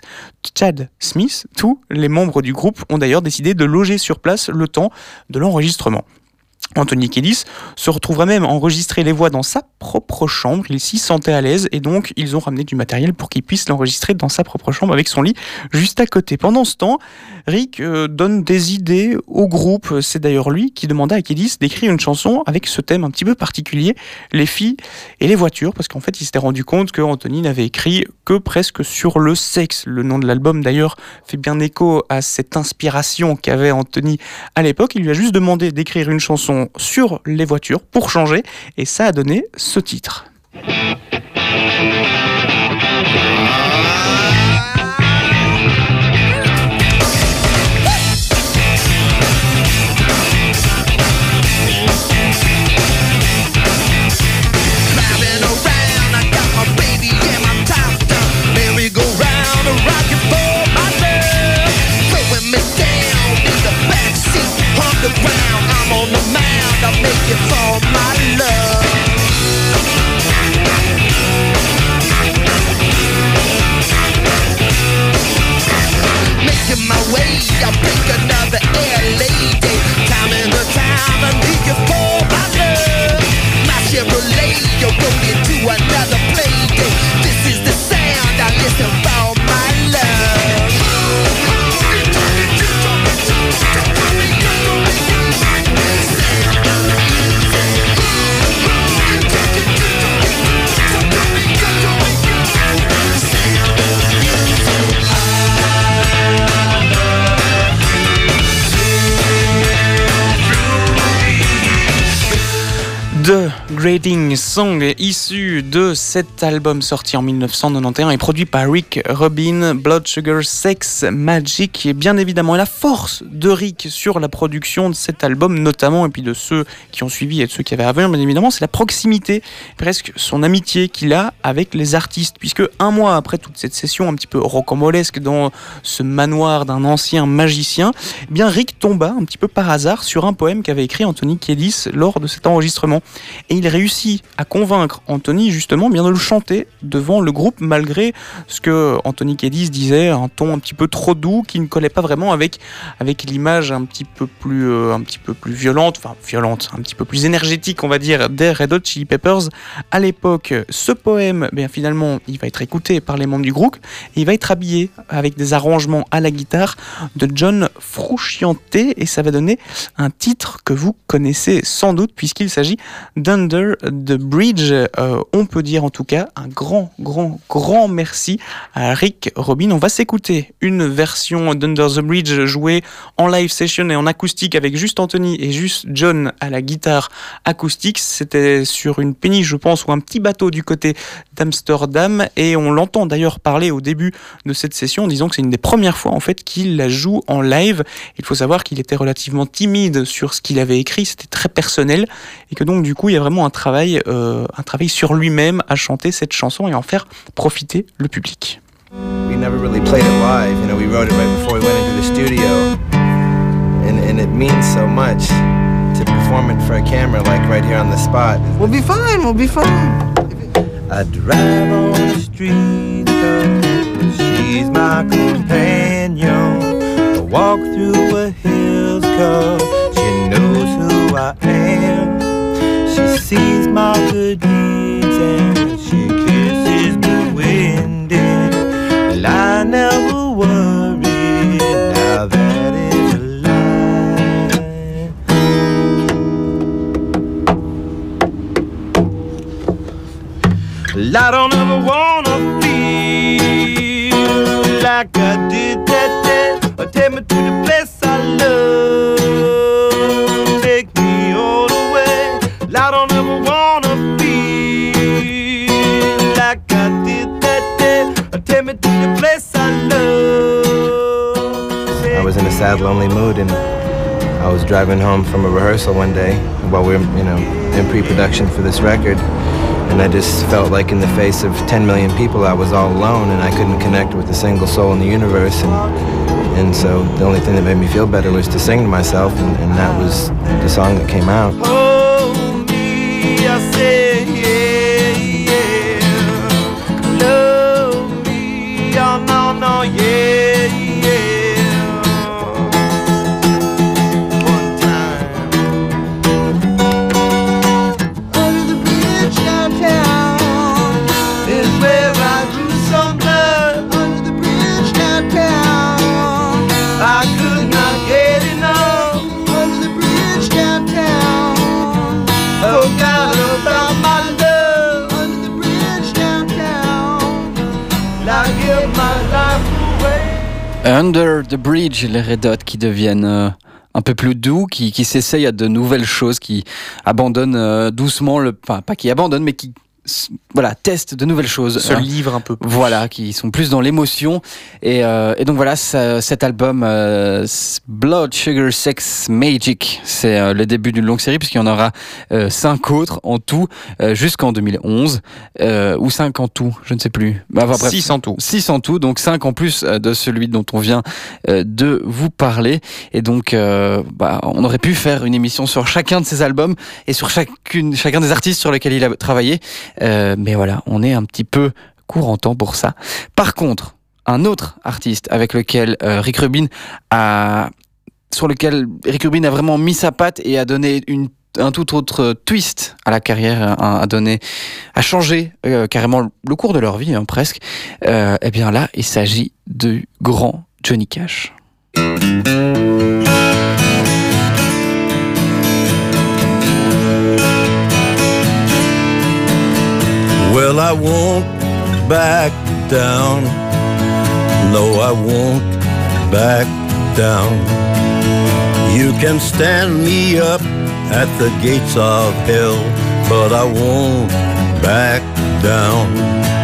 Chad Smith, tous les membres du groupe ont d'ailleurs décidé de loger sur place le temps de l'enregistrement. Anthony Kiedis se retrouvera même à enregistrer les voix dans sa propre chambre. Il s'y sentait à l'aise et donc ils ont ramené du matériel pour qu'il puisse l'enregistrer dans sa propre chambre avec son lit juste à côté. Pendant ce temps, Rick euh, donne des idées au groupe. C'est d'ailleurs lui qui demanda à Kiedis d'écrire une chanson avec ce thème un petit peu particulier, les filles et les voitures, parce qu'en fait il s'était rendu compte que Anthony n'avait écrit que presque sur le sexe. Le nom de l'album d'ailleurs fait bien écho à cette inspiration qu'avait Anthony à l'époque. Il lui a juste demandé d'écrire une chanson sur les voitures pour changer et ça a donné ce titre. for my love. Making my way, I'm breaking. The Grading Song, issu de cet album sorti en 1991 et produit par Rick Rubin, Blood Sugar Sex Magic. Et bien évidemment, la force de Rick sur la production de cet album, notamment, et puis de ceux qui ont suivi et de ceux qui avaient à venir, bien évidemment, c'est la proximité, presque son amitié qu'il a avec les artistes. Puisque un mois après toute cette session un petit peu rocambolesque dans ce manoir d'un ancien magicien, eh bien Rick tomba un petit peu par hasard sur un poème qu'avait écrit Anthony Kiedis lors de cet enregistrement. Et il réussit à convaincre Anthony justement bien de le chanter devant le groupe malgré ce que Anthony Kiedis disait, un ton un petit peu trop doux qui ne collait pas vraiment avec, avec l'image un petit peu plus euh, un petit peu plus violente, enfin violente, un petit peu plus énergétique on va dire des Red Hot Chili Peppers à l'époque. Ce poème, bien finalement, il va être écouté par les membres du groupe et il va être habillé avec des arrangements à la guitare de John Frusciante et ça va donner un titre que vous connaissez sans doute puisqu'il s'agit d'Under the Bridge. Euh, on peut dire en tout cas un grand, grand, grand merci à Rick Robin. On va s'écouter une version d'Under the Bridge jouée en live session et en acoustique avec juste Anthony et juste John à la guitare acoustique. C'était sur une péniche, je pense, ou un petit bateau du côté d'Amsterdam et on l'entend d'ailleurs parler au début de cette session en disant que c'est une des premières fois en fait qu'il la joue en live. Il faut savoir qu'il était relativement timide sur ce qu'il avait écrit, c'était très personnel et que donc du coup il y a vraiment un travail, euh, un travail sur lui-même à chanter cette chanson et en faire profiter le public. We never really played it live, you know, we wrote it right before we went into the studio. And, and it means so much to perform it for a camera like right here on the spot. We'll be fine, we'll be fine. I drive on the street, though she's my companion. I walk through the hills, cause she knows who I am. She sees my good deeds and she kisses me winded. And I never worry, now that is a lie. Well, I don't ever wanna feel like I did that day. Or take me to the sad, lonely mood, and I was driving home from a rehearsal one day while we were, you know, in pre-production for this record, and I just felt like in the face of 10 million people, I was all alone, and I couldn't connect with a single soul in the universe, and and so the only thing that made me feel better was to sing to myself, and, and that was the song that came out. Under the Bridge, les Red Hot qui deviennent euh, un peu plus doux, qui, qui s'essayent à de nouvelles choses, qui abandonnent euh, doucement le, enfin pas qui abandonnent, mais qui voilà testent de nouvelles choses. Se Hein. livre un peu. Voilà, qui sont plus dans l'émotion. Et, euh, et donc voilà, ça- cet album euh, Blood Sugar Sex Magic, c'est euh, le début d'une longue série puisqu'il y en aura cinq autres en tout jusqu'en 2011 euh, ou cinq en tout, je ne sais plus. Bah, enfin, bref, Six en tout. Six en tout, donc cinq en plus de celui dont on vient de vous parler. Et donc, bah, on aurait pu faire une émission sur chacun de ces albums et sur chacune, chacun des artistes sur lesquels il a travaillé. Euh, mais voilà, on est un petit peu court en temps pour ça. Par contre, un autre artiste avec lequel euh, Rick Rubin a, sur lequel Rick Rubin a vraiment mis sa patte et a donné une un tout autre twist à la carrière, a, a donné, a changé euh, carrément le cours de leur vie, hein, presque. Euh, eh bien là, il s'agit du grand Johnny Cash. Well, I won't back down. No, I won't back down. You can stand me up at the gates of hell, but I won't back down.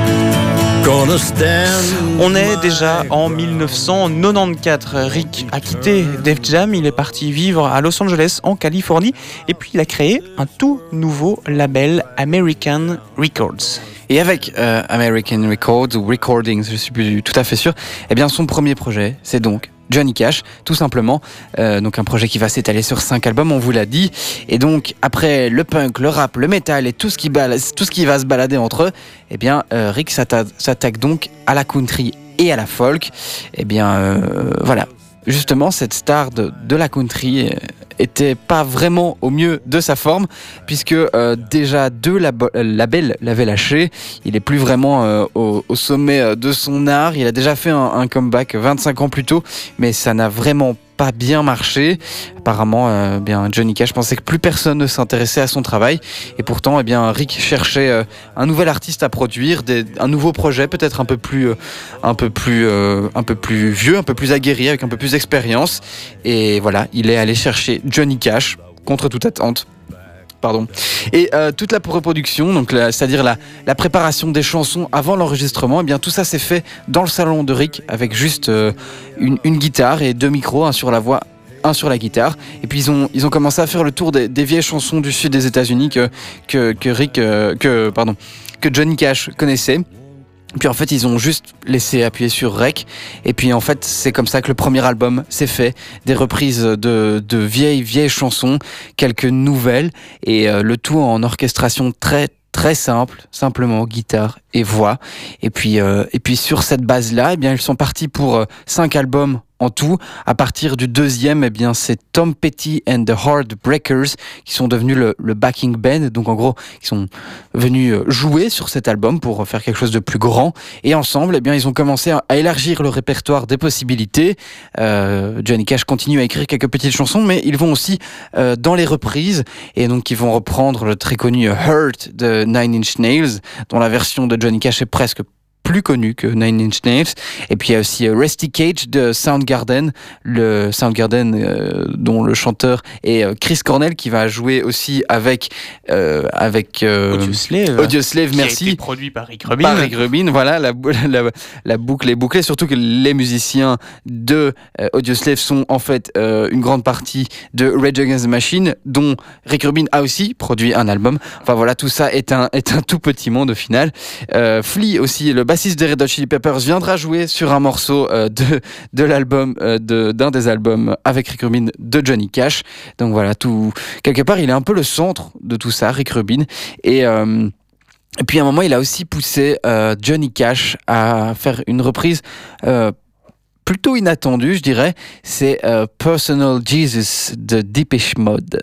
On est déjà en 1994. Rick a quitté Def Jam, il est parti vivre à Los Angeles, en Californie, et puis il a créé un tout nouveau label American Records. Et avec euh, American Records ou Recordings, je suis plus tout à fait sûr, eh bien son premier projet, c'est donc Johnny Cash, tout simplement. Euh, donc un projet qui va s'étaler sur cinq albums, on vous l'a dit. Et donc après le punk, le rap, le metal et tout ce qui, va se balader entre eux, eh bien euh, Rick s'atta- s'attaque donc à la country et à la folk. Eh bien euh, voilà, justement cette star de, la country euh, était pas vraiment au mieux de sa forme puisque euh, déjà deux euh, labels l'avaient lâché. Il est plus vraiment au, sommet de son art. Il a déjà fait un, comeback 25 ans plus tôt mais ça n'a vraiment pas bien marché. Apparemment euh, bien Johnny Cash pensait que plus personne ne s'intéressait à son travail. Et pourtant eh bien Rick cherchait euh, un nouvel artiste à produire un nouveau projet peut-être un peu plus euh, un peu plus un peu plus vieux un peu plus aguerri avec un peu plus d'expérience. Et voilà il est allé chercher Johnny Cash contre toute attente Pardon. Et euh, toute la reproduction, donc c'est-à-dire la, la préparation des chansons avant l'enregistrement, eh bien tout ça s'est fait dans le salon de Rick avec juste euh, une, une guitare et deux micros, un sur la voix, un sur la guitare. Et puis ils ont, ils ont commencé à faire le tour des, vieilles chansons du sud des États-Unis que, que, que Rick, euh, que pardon, que Johnny Cash connaissait. Puis en fait, ils ont juste laissé appuyer sur Rec. Et puis en fait, c'est comme ça que le premier album s'est fait. Des reprises de, de vieilles, vieilles chansons, quelques nouvelles, et euh, le tout en orchestration très, très simple, simplement guitare et voix. Et puis, euh, et puis sur cette base-là, eh bien, ils sont partis pour euh, cinq albums en tout. À partir du deuxième, eh bien, c'est Tom Petty and the Heartbreakers qui sont devenus le, backing band. Donc, en gros, ils sont venus euh, jouer sur cet album pour faire quelque chose de plus grand. Et ensemble, eh bien, ils ont commencé à, à élargir le répertoire des possibilités. Euh, Johnny Cash continue à écrire quelques petites chansons, mais ils vont aussi euh, dans les reprises. Et donc, ils vont reprendre le très connu Hurt de Nine Inch Nails, dont la version de Johnny Cash est presque plus connu que Nine Inch Nails. Et puis il y a aussi euh, Rusty Cage de Soundgarden, le Soundgarden euh, dont le chanteur est euh, Chris Cornell qui va jouer aussi avec euh, avec euh, Audioslave. Audioslave, Qui a merci. été produit par Rick Rubin. Par Rick Rubin, voilà, la, la, la boucle est bouclée, surtout que les musiciens de Audioslave sont en fait une grande partie de Rage Against the Machine, dont Rick Rubin a aussi produit un album. Enfin voilà, tout ça est un, est un tout petit monde au final. Flea aussi, le bassiste des Red Hot Chili Peppers, viendra jouer sur un morceau euh, de, de l'album, euh, de- d'un des albums avec Rick Rubin de Johnny Cash. Donc voilà, tout, quelque part, il est un peu le centre de tout ça, Rick Rubin. Et... euh, puis à un moment, il a aussi poussé Johnny Cash à faire une reprise plutôt inattendue, je dirais. C'est Personal Jesus de Depeche Mode.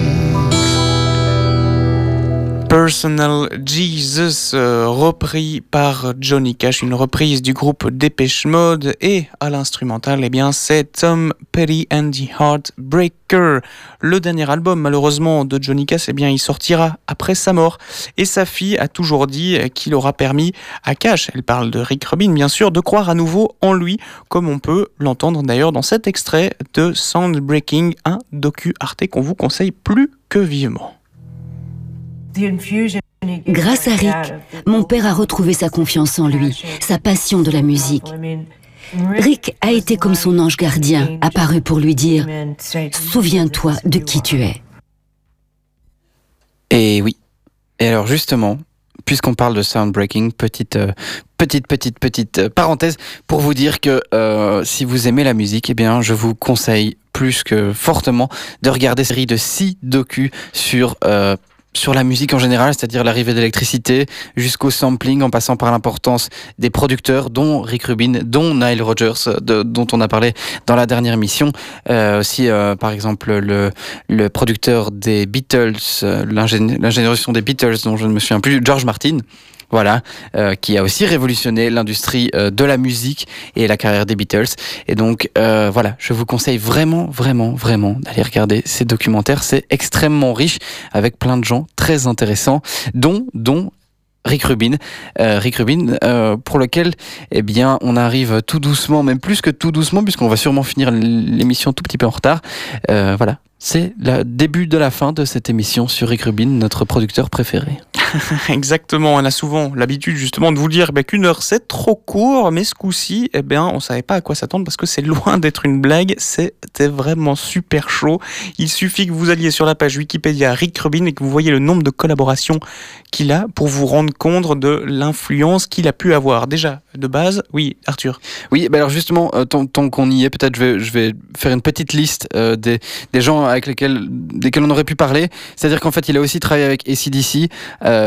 Personal Jesus, euh, repris par Johnny Cash, une reprise du groupe Dépêche Mode, et à l'instrumental, eh bien, c'est Tom Petty and the Heartbreaker. Le dernier album, malheureusement, de Johnny Cash, eh il sortira après sa mort, et sa fille a toujours dit qu'il aura permis à Cash, elle parle de Rick Rubin, bien sûr, de croire à nouveau en lui, comme on peut l'entendre d'ailleurs dans cet extrait de Soundbreaking, un docu Arte qu'on vous conseille plus que vivement. Grâce à Rick, mon père a retrouvé sa confiance en lui, sa passion de la musique. Rick a été comme son ange gardien, apparu pour lui dire ⁇ Souviens-toi de qui tu es ⁇ Et oui. Et alors justement, puisqu'on parle de soundbreaking, petite, euh, petite, petite, petite euh, parenthèse pour vous dire que euh, si vous aimez la musique, eh bien, je vous conseille plus que fortement de regarder cette série de six docus sur sur la musique en général, c'est-à-dire l'arrivée d'électricité jusqu'au sampling en passant par l'importance des producteurs, dont Rick Rubin, dont Nile Rodgers, de, dont on a parlé dans la dernière émission. Euh, aussi, euh, par exemple, le, le producteur des Beatles, euh, l'ingénieur des Beatles, dont je ne me souviens plus, George Martin voilà, euh, qui a aussi révolutionné l'industrie euh, de la musique et la carrière des Beatles. Et donc euh, voilà, je vous conseille vraiment, vraiment, vraiment d'aller regarder ces documentaires. C'est extrêmement riche avec plein de gens très intéressants, dont, dont Rick Rubin, euh, Rick Rubin, euh, pour lequel, eh bien, on arrive tout doucement, même plus que tout doucement, puisqu'on va sûrement finir l'émission tout petit peu en retard. Euh, voilà, c'est le début de la fin de cette émission sur Rick Rubin, notre producteur préféré. Exactement, on a souvent l'habitude justement de vous dire bah, qu'une heure c'est trop court, mais ce coup-ci, eh bien, on savait pas à quoi s'attendre parce que c'est loin d'être une blague, c'était vraiment super chaud. Il suffit que vous alliez sur la page Wikipédia Rick Rubin et que vous voyez le nombre de collaborations qu'il a pour vous rendre compte de l'influence qu'il a pu avoir. Déjà, de base, oui, Arthur. Oui, bah alors justement, euh, tant, qu'on y est, peut-être je vais, je vais faire une petite liste euh, des, gens avec lesquels, desquels on aurait pu parler. C'est-à-dire qu'en fait, il a aussi travaillé avec ACDC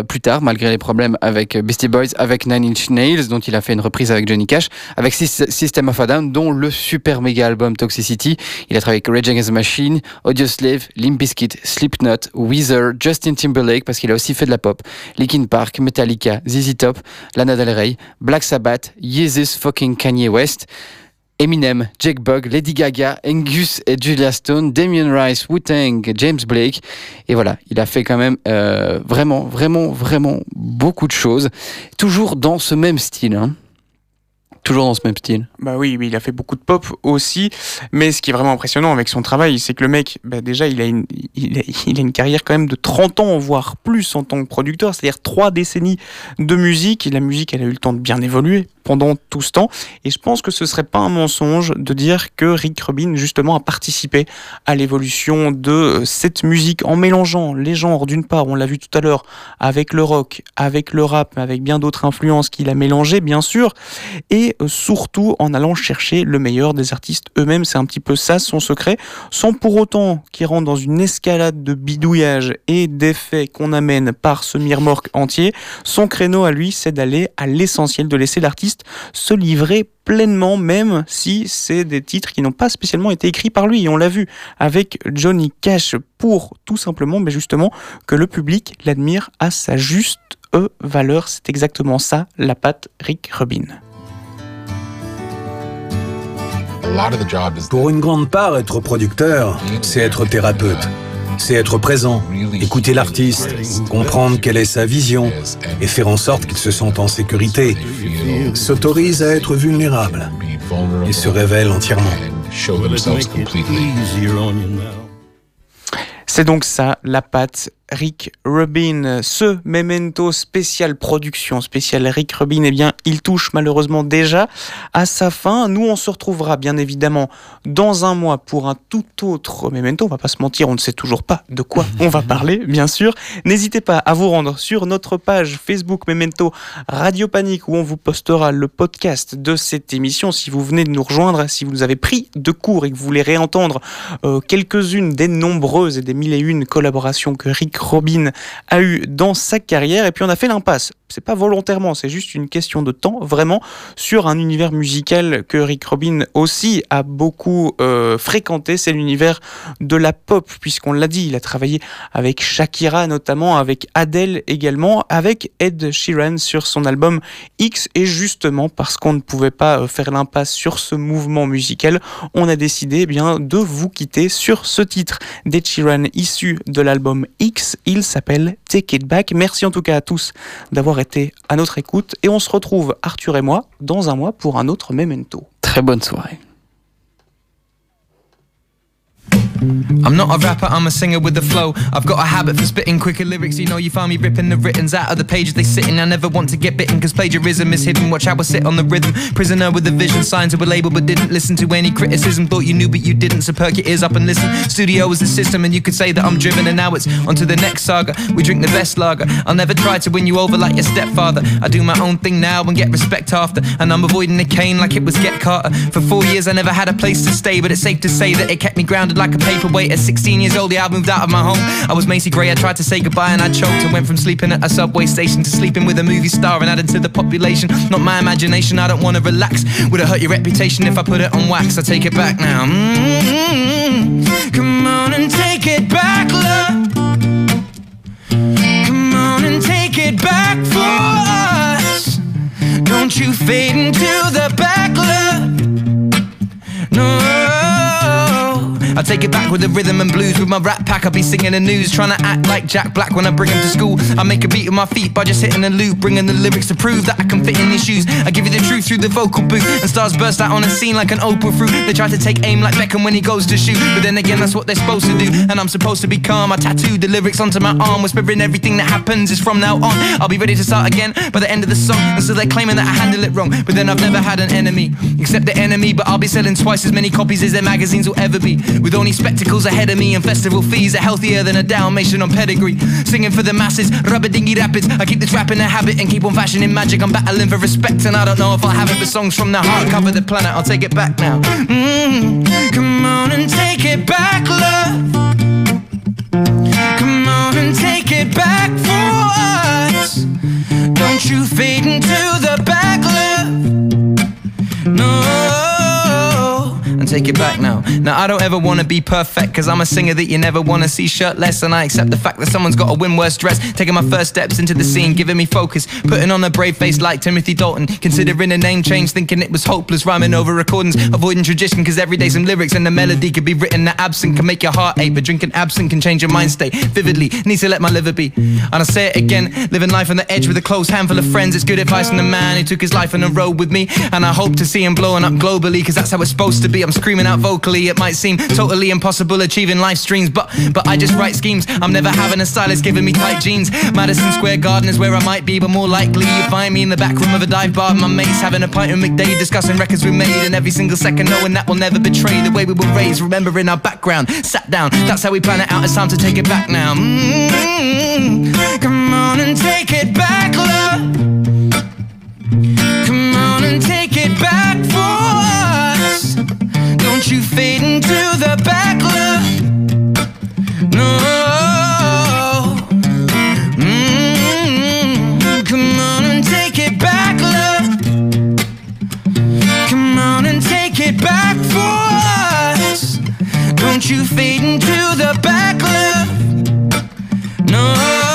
plus tard, malgré les problèmes avec Beastie Boys, avec Nine Inch Nails, dont il a fait une reprise avec Johnny Cash, avec System of a Down, dont le super méga album Toxicity. Il a travaillé avec Rage Against the Machine, Audioslave, Limp Bizkit, Slipknot, Weezer, Justin Timberlake, parce qu'il a aussi fait de la pop, Linkin Park, Metallica, ZZ Top, Lana Del Rey, Black Sabbath, Jesus fucking Kanye West. Eminem, Jake Bug, Lady Gaga, Angus et Julia Stone, Damien Rice, Wu-Tang, James Blake. Et voilà, il a fait quand même euh, vraiment, vraiment, vraiment beaucoup de choses. Toujours dans ce même style. Hein. Toujours dans ce même style. Bah oui, il a fait beaucoup de pop aussi. Mais ce qui est vraiment impressionnant avec son travail, c'est que le mec, bah déjà, il a, une, il, a, il a une carrière quand même de 30 ans, voire plus en tant que producteur. C'est-à-dire trois décennies de musique. Et la musique, elle a eu le temps de bien évoluer pendant tout ce temps. Et je pense que ce serait pas un mensonge de dire que Rick Rubin justement a participé à l'évolution de cette musique en mélangeant les genres d'une part, on l'a vu tout à l'heure, avec le rock, avec le rap, avec bien d'autres influences qu'il a mélangées bien sûr, et surtout en allant chercher le meilleur des artistes eux-mêmes. C'est un petit peu ça son secret, sans pour autant qu'il rentre dans une escalade de bidouillage et d'effets qu'on amène par ce miremorque entier. Son créneau à lui, c'est d'aller à l'essentiel, de laisser l'artiste se livrer pleinement, même si c'est des titres qui n'ont pas spécialement été écrits par lui. Et on l'a vu avec Johnny Cash pour tout simplement, mais justement, que le public l'admire à sa juste valeur. C'est exactement ça, la patte Rick Rubin. Pour une grande part, être producteur, c'est être thérapeute. C'est être présent, écouter l'artiste, comprendre quelle est sa vision et faire en sorte qu'il se sente en sécurité, s'autorise à être vulnérable et se révèle entièrement. C'est donc ça, la patte Rick Rubin. Ce memento spécial production, spécial Rick Rubin, eh bien, il touche malheureusement déjà à sa fin. Nous, on se retrouvera bien évidemment dans un mois pour un tout autre memento. On va pas se mentir, on ne sait toujours pas de quoi on va parler, bien sûr. N'hésitez pas à vous rendre sur notre page Facebook Memento Radio Panique où on vous postera le podcast de cette émission. Si vous venez de nous rejoindre, si vous avez pris de cours et que vous voulez réentendre euh, quelques-unes des nombreuses et des mille et une collaborations que Rick Robin a eu dans sa carrière. Et puis on a fait l'impasse. C'est pas volontairement, c'est juste une question de temps, vraiment, sur un univers musical que Rick Robin aussi a beaucoup euh, fréquenté. C'est l'univers de la pop, puisqu'on l'a dit, il a travaillé avec Shakira notamment, avec Adele également, avec Ed Sheeran sur son album X. Et justement, parce qu'on ne pouvait pas euh, faire l'impasse sur ce mouvement musical, on a décidé eh bien de vous quitter sur ce titre d'Ed Sheeran issu de l'album X il s'appelle Take It Back. Merci en tout cas à tous d'avoir été à notre écoute et on se retrouve, Arthur et moi, dans un mois pour un autre Memento. Très bonne soirée. I'm not a rapper, I'm a singer with a flow. I've got a habit for spitting quicker lyrics. You know, you find me ripping the writtens out of the pages they sit in. I never want to get bitten, cause plagiarism is hidden. Watch how I sit on the rhythm. Prisoner with a vision, signed to a label, but didn't listen to any criticism. Thought you knew, but you didn't, so perk your ears up and listen. Studio is the system, and you could say that I'm driven, and now it's on to the next saga. We drink the best lager. I'll never try to win you over like your stepfather. I do my own thing now and get respect after. And I'm avoiding the cane like it was Get Carter. For four years, I never had a place to stay, but it's safe to say that it kept me grounded like a paperweight. At 16 years old, yeah, I moved out of my home. I was Macy Gray, I tried to say goodbye and I choked. I went from sleeping at a subway station to sleeping with a movie star and adding to the population. Not my imagination, I don't wanna relax. Would it hurt your reputation if I put it on wax? I take it back now. Mm-hmm. Come on and take it back, love. Come on and take it back for us. Don't you fade into the back, love. No. I take it back with the rhythm and blues. With my rap pack, I be singing the news. Trying to act like Jack Black when I bring him to school. I make a beat with my feet by just hitting the loop. Bringing the lyrics to prove that I can fit in these shoes. I give you the truth through the vocal booth. And stars burst out on the scene like an Oprah fruit. They try to take aim like Beckham when he goes to shoot. But then again, that's what they're supposed to do. And I'm supposed to be calm. I tattoo the lyrics onto my arm. Whispering everything that happens is from now on. I'll be ready to start again by the end of the song. And so they're claiming that I handle it wrong. But then I've never had an enemy. Except the enemy. But I'll be selling twice as many copies as their magazines will ever be. With only spectacles ahead of me and festival fees are healthier than a Dalmatian on pedigree. Singing for the masses, rubber dingy rapids. I keep the trap in a habit and keep on fashioning magic. I'm battling for respect and I don't know if I'll have it. but songs from the heart cover the planet. I'll take it back now. Mm, come on and take it back, love. Come on and take it back for us. Don't you fade into the back, love. No take it back now. Now, I don't ever wanna be perfect, cause I'm a singer that you never wanna see shirtless. And I accept the fact that someone's gotta win worse dress. Taking my first steps into the scene, giving me focus. Putting on a brave face like Timothy Dalton. Considering a name change, thinking it was hopeless. Rhyming over recordings, avoiding tradition, cause every day some lyrics and the melody could be written that absent can make your heart ache. But drinking absent can change your mind state vividly. Need to let my liver be. And I say it again, living life on the edge with a close handful of friends. It's good advice from the man who took his life on the road with me. And I hope to see him blowing up globally, cause that's how it's supposed to be. I'm screaming out vocally. It might seem totally impossible achieving life's streams, but but I just write schemes. I'm never having a stylist giving me tight jeans. Madison Square Garden is where I might be, but more likely you find me in the back room of a dive bar. My mates having a pint with McDade, discussing records we made, and every single second knowing that we'll never betray the way we were raised. Remembering our background, sat down. That's how we plan it out. It's time to take it back now. Mm-hmm. Come on and take it back, love. Come on and take it back for us let you fade into the back. No. Mm-hmm. Come on and take it back, love. Come on and take it back for us. Don't you fade into the back, love. No.